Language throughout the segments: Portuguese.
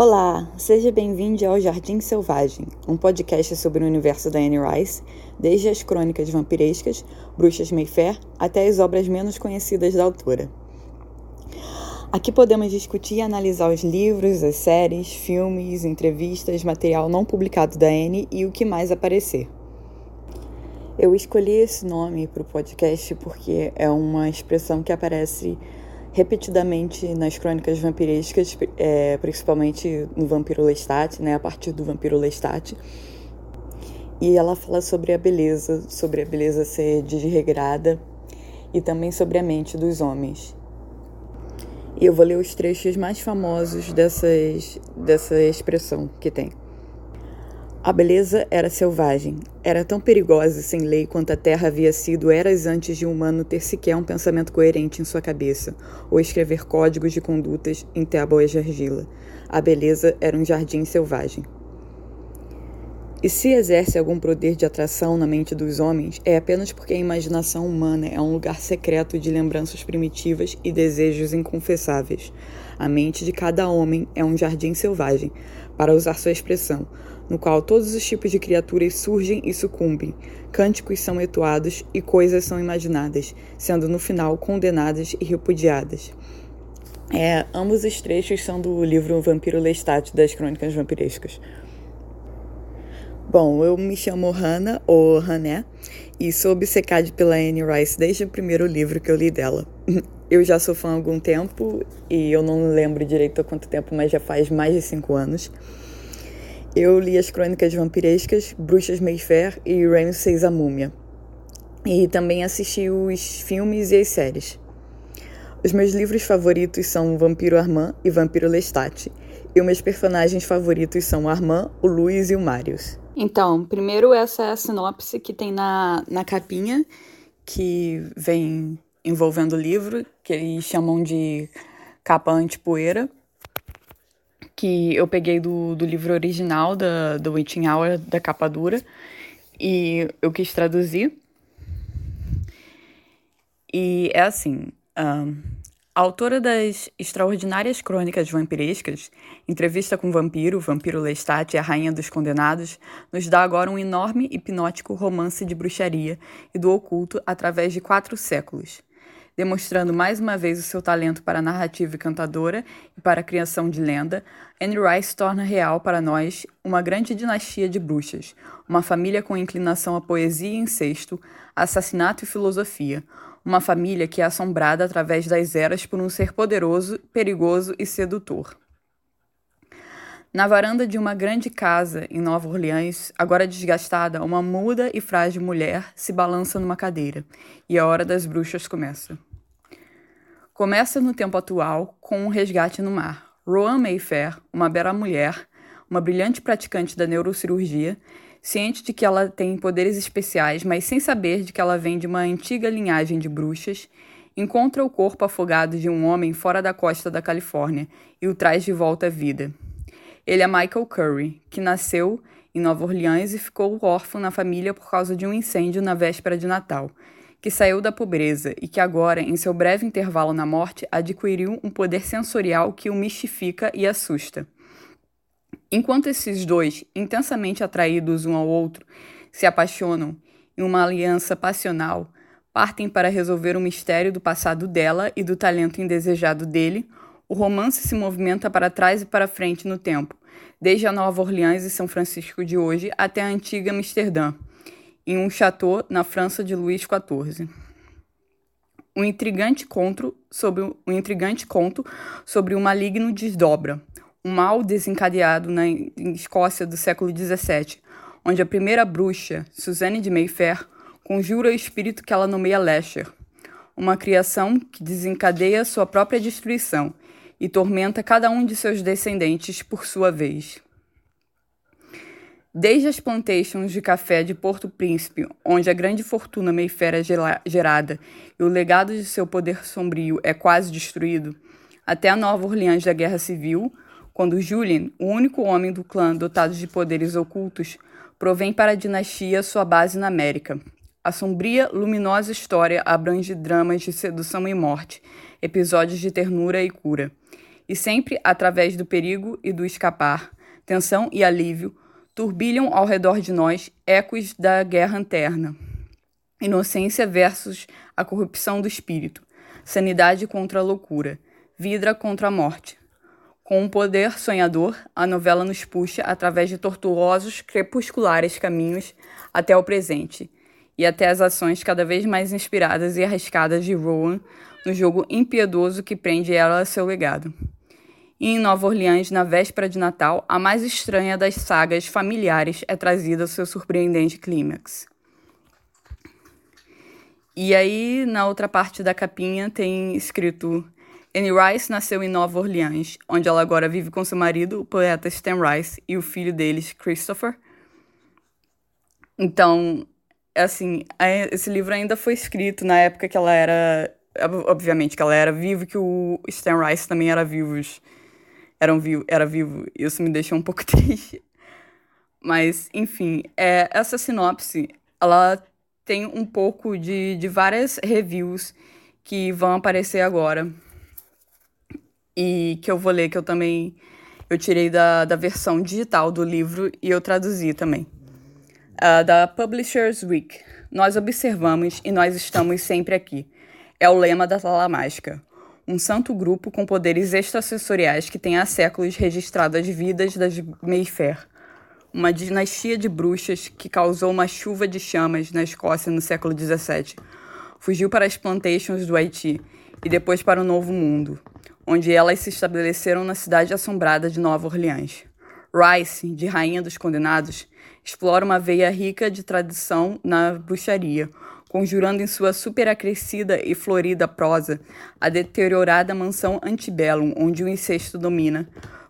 Olá, seja bem-vindo ao Jardim Selvagem, um podcast sobre o universo da Anne Rice, desde as crônicas vampirescas, Bruxas Mayfair, até as obras menos conhecidas da autora. Aqui podemos discutir e analisar os livros, as séries, filmes, entrevistas, material não publicado da Anne e o que mais aparecer. Eu escolhi esse nome para o podcast porque é uma expressão que aparece repetidamente nas crônicas vampirescas, é, principalmente no Vampiro Lestat, né, a partir do Vampiro Lestat. E ela fala sobre a beleza, sobre a beleza ser desregrada e também sobre a mente dos homens. E eu vou ler os trechos mais famosos dessas, dessa expressão que tem. A beleza era selvagem, era tão perigosa e sem lei quanto a terra havia sido eras antes de um humano ter sequer um pensamento coerente em sua cabeça, ou escrever códigos de condutas em tábuas de argila. A beleza era um jardim selvagem. E se exerce algum poder de atração na mente dos homens, é apenas porque a imaginação humana é um lugar secreto de lembranças primitivas e desejos inconfessáveis. A mente de cada homem é um jardim selvagem, para usar sua expressão, no qual todos os tipos de criaturas surgem e sucumbem, cânticos são etuados e coisas são imaginadas, sendo no final condenadas e repudiadas. É, ambos os trechos são do livro Vampiro Lestat das Crônicas Vampirescas. Bom, eu me chamo Hannah, ou Hané, e sou obcecada pela Anne Rice desde o primeiro livro que eu li dela. Eu já sou fã há algum tempo, e eu não lembro direito há quanto tempo, mas já faz mais de cinco anos. Eu li as crônicas vampirescas, Bruxas Mayfair e Ramses a Múmia. E também assisti os filmes e as séries. Os meus livros favoritos são Vampiro Armand e Vampiro Lestat. E os meus personagens favoritos são Armand, o Luiz e o Marius. Então, primeiro essa é a sinopse que tem na, na capinha, que vem envolvendo o livro, que eles chamam de capa anti-poeira que eu peguei do, do livro original da, do Witching Hour, da capa dura, e eu quis traduzir. E é assim: a autora das extraordinárias crônicas vampirescas, Entrevista com o Vampiro, Vampiro Lestat e a Rainha dos Condenados, nos dá agora um enorme hipnótico romance de bruxaria e do oculto através de quatro séculos demonstrando mais uma vez o seu talento para narrativa e cantadora e para a criação de lenda, Anne Rice torna real para nós uma grande dinastia de bruxas, uma família com inclinação à poesia e incesto, assassinato e filosofia, uma família que é assombrada através das eras por um ser poderoso, perigoso e sedutor. Na varanda de uma grande casa em Nova Orleans, agora desgastada, uma muda e frágil mulher se balança numa cadeira, e a hora das bruxas começa. Começa no tempo atual com um resgate no mar. Rowan Mayfair, uma bela mulher, uma brilhante praticante da neurocirurgia, ciente de que ela tem poderes especiais, mas sem saber de que ela vem de uma antiga linhagem de bruxas, encontra o corpo afogado de um homem fora da costa da Califórnia e o traz de volta à vida. Ele é Michael Curry, que nasceu em Nova Orleans e ficou órfão na família por causa de um incêndio na véspera de Natal que saiu da pobreza e que agora, em seu breve intervalo na morte, adquiriu um poder sensorial que o mistifica e assusta. Enquanto esses dois, intensamente atraídos um ao outro, se apaixonam em uma aliança passional, partem para resolver o mistério do passado dela e do talento indesejado dele, o romance se movimenta para trás e para frente no tempo, desde a Nova Orleans e São Francisco de hoje até a antiga Amsterdã em um chateau na França de Luís XIV. Um intrigante conto sobre um intrigante conto sobre o maligno desdobra, um mal desencadeado na Escócia do século XVII, onde a primeira bruxa, Suzanne de Mayfair, conjura o espírito que ela nomeia Lesher, uma criação que desencadeia sua própria destruição e tormenta cada um de seus descendentes por sua vez. Desde as plantations de café de Porto Príncipe, onde a grande fortuna Mayfair é gerada e o legado de seu poder sombrio é quase destruído, até a Nova Orleans da Guerra Civil, quando Julien, o único homem do clã dotado de poderes ocultos, provém para a dinastia sua base na América. A sombria, luminosa história abrange dramas de sedução e morte, episódios de ternura e cura e sempre através do perigo e do escapar, tensão e alívio, turbilham ao redor de nós ecos da guerra interna. Inocência versus a corrupção do espírito, sanidade contra a loucura, vida contra a morte. Com um poder sonhador, a novela nos puxa através de tortuosos, crepusculares caminhos até o presente e até as ações cada vez mais inspiradas e arriscadas de Rowan no jogo impiedoso que prende ela a seu legado. E em Nova Orleans, na véspera de Natal, a mais estranha das sagas familiares é trazida ao seu surpreendente clímax. E aí, na outra parte da capinha, tem escrito: Anne Rice nasceu em Nova Orleans, onde ela agora vive com seu marido, o poeta Stan Rice, e o filho deles, Christopher. Então, assim, esse livro ainda foi escrito na época que ela era. Obviamente que ela era viva, que o Stan Rice também era vivo. Eram vivo, era vivo. Isso me deixou um pouco triste. Mas, enfim, é, essa sinopse, ela tem um pouco de, de várias reviews que vão aparecer agora. E que eu vou ler, que eu também eu tirei da, da versão digital do livro e eu traduzi também. Uh, da Publishers Week. Nós observamos e nós estamos sempre aqui. É o lema da Sala Mágica. Um santo grupo com poderes extrasensoriais que tem há séculos registrado as vidas das Mayfair, uma dinastia de bruxas que causou uma chuva de chamas na Escócia no século XVII. Fugiu para as plantations do Haiti e depois para o Novo Mundo, onde elas se estabeleceram na cidade assombrada de Nova Orleans. Rice, de Rainha dos Condenados, explora uma veia rica de tradição na bruxaria, conjurando em sua superacrescida e florida prosa a deteriorada mansão antebellum onde o incesto domina,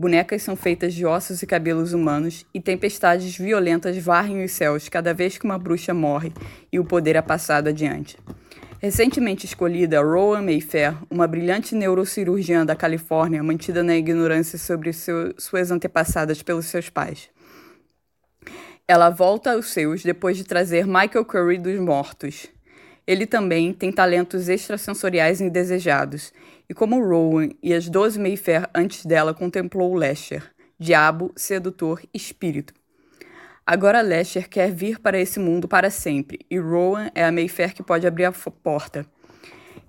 Bonecas são feitas de ossos e cabelos humanos, e tempestades violentas varrem os céus cada vez que uma bruxa morre e o poder é passado adiante. Recentemente escolhida, Rowan Mayfair, uma brilhante neurocirurgiã da Califórnia, mantida na ignorância sobre seu, suas antepassadas pelos seus pais. Ela volta aos seus depois de trazer Michael Curry dos mortos. Ele também tem talentos extrasensoriais indesejados e como Rowan e as doze Mayfair antes dela contemplou Lesher, diabo, sedutor, espírito. Agora Lesher quer vir para esse mundo para sempre, e Rowan é a Mayfair que pode abrir a porta.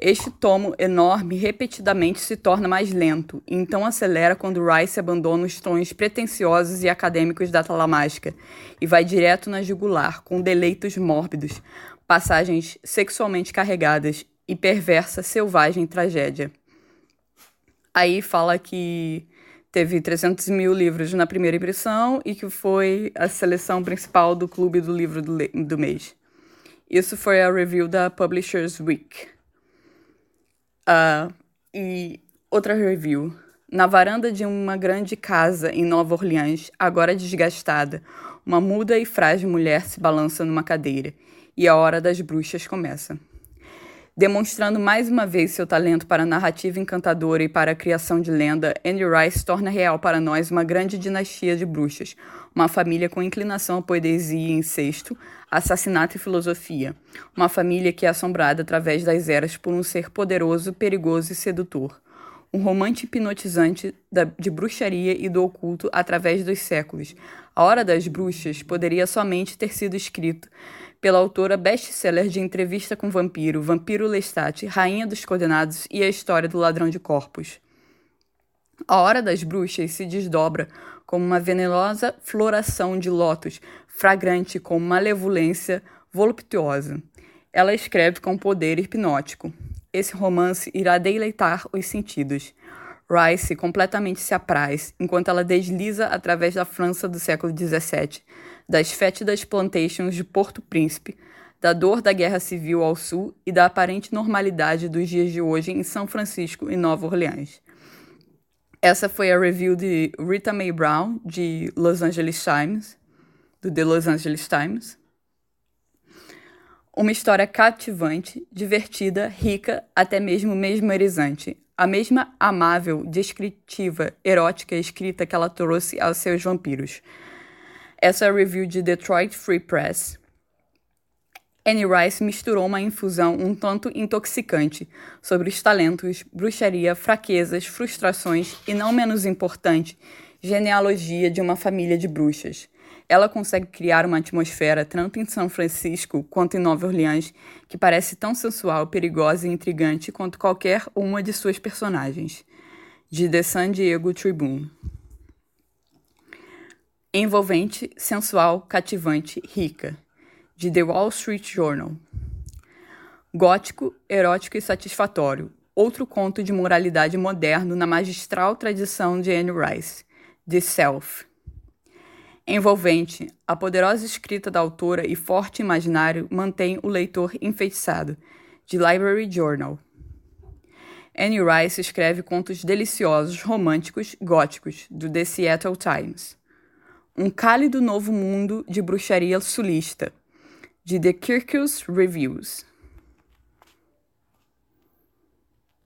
Este tomo enorme repetidamente se torna mais lento, e então acelera quando Rice abandona os tons pretensiosos e acadêmicos da talamágica e vai direto na jugular, com deleitos mórbidos, passagens sexualmente carregadas e perversa, selvagem tragédia. Aí fala que teve 300 mil livros na primeira impressão e que foi a seleção principal do Clube do Livro do, do mês. Isso foi a review da Publishers Week. Uh, e outra review. Na varanda de uma grande casa em Nova Orleans, agora desgastada, uma muda e frágil mulher se balança numa cadeira e a hora das bruxas começa. Demonstrando mais uma vez seu talento para a narrativa encantadora e para a criação de lenda, Andy Rice torna real para nós uma grande dinastia de bruxas, uma família com inclinação à poesia e incesto, assassinato e filosofia, uma família que é assombrada através das eras por um ser poderoso, perigoso e sedutor. Um romance hipnotizante de bruxaria e do oculto através dos séculos. A Hora das Bruxas poderia somente ter sido escrito pela autora best-seller de Entrevista com Vampiro, Vampiro Lestat, Rainha dos Condenados e a História do Ladrão de Corpos. A Hora das Bruxas se desdobra como uma venenosa floração de lótus, fragrante com malevolência voluptuosa. Ela escreve com poder hipnótico. Esse romance irá deleitar os sentidos. Rice completamente se apraz enquanto ela desliza através da França do século XVII, das fétidas plantations de Porto Príncipe, da dor da guerra civil ao sul e da aparente normalidade dos dias de hoje em São Francisco e Nova Orleans. Essa foi a review de Rita Mae Brown, de Los Angeles Times, do The Los Angeles Times. Uma história cativante, divertida, rica, até mesmo mesmerizante. A mesma amável, descritiva, erótica escrita que ela trouxe aos seus vampiros. Essa é a review de Detroit Free Press. Annie Rice misturou uma infusão um tanto intoxicante sobre os talentos, bruxaria, fraquezas, frustrações e, não menos importante, genealogia de uma família de bruxas. Ela consegue criar uma atmosfera, tanto em São Francisco quanto em Nova Orleans, que parece tão sensual, perigosa e intrigante quanto qualquer uma de suas personagens. De The San Diego Tribune. Envolvente, sensual, cativante, rica de The Wall Street Journal. Gótico, erótico e satisfatório. Outro conto de moralidade moderno na magistral tradição de Anne Rice, The Self. Envolvente, a poderosa escrita da autora e forte imaginário mantém o leitor enfeitiçado, de Library Journal. Anne Rice escreve contos deliciosos, românticos, góticos, do The Seattle Times. Um cálido novo mundo de bruxaria sulista, de The Kirkus Reviews.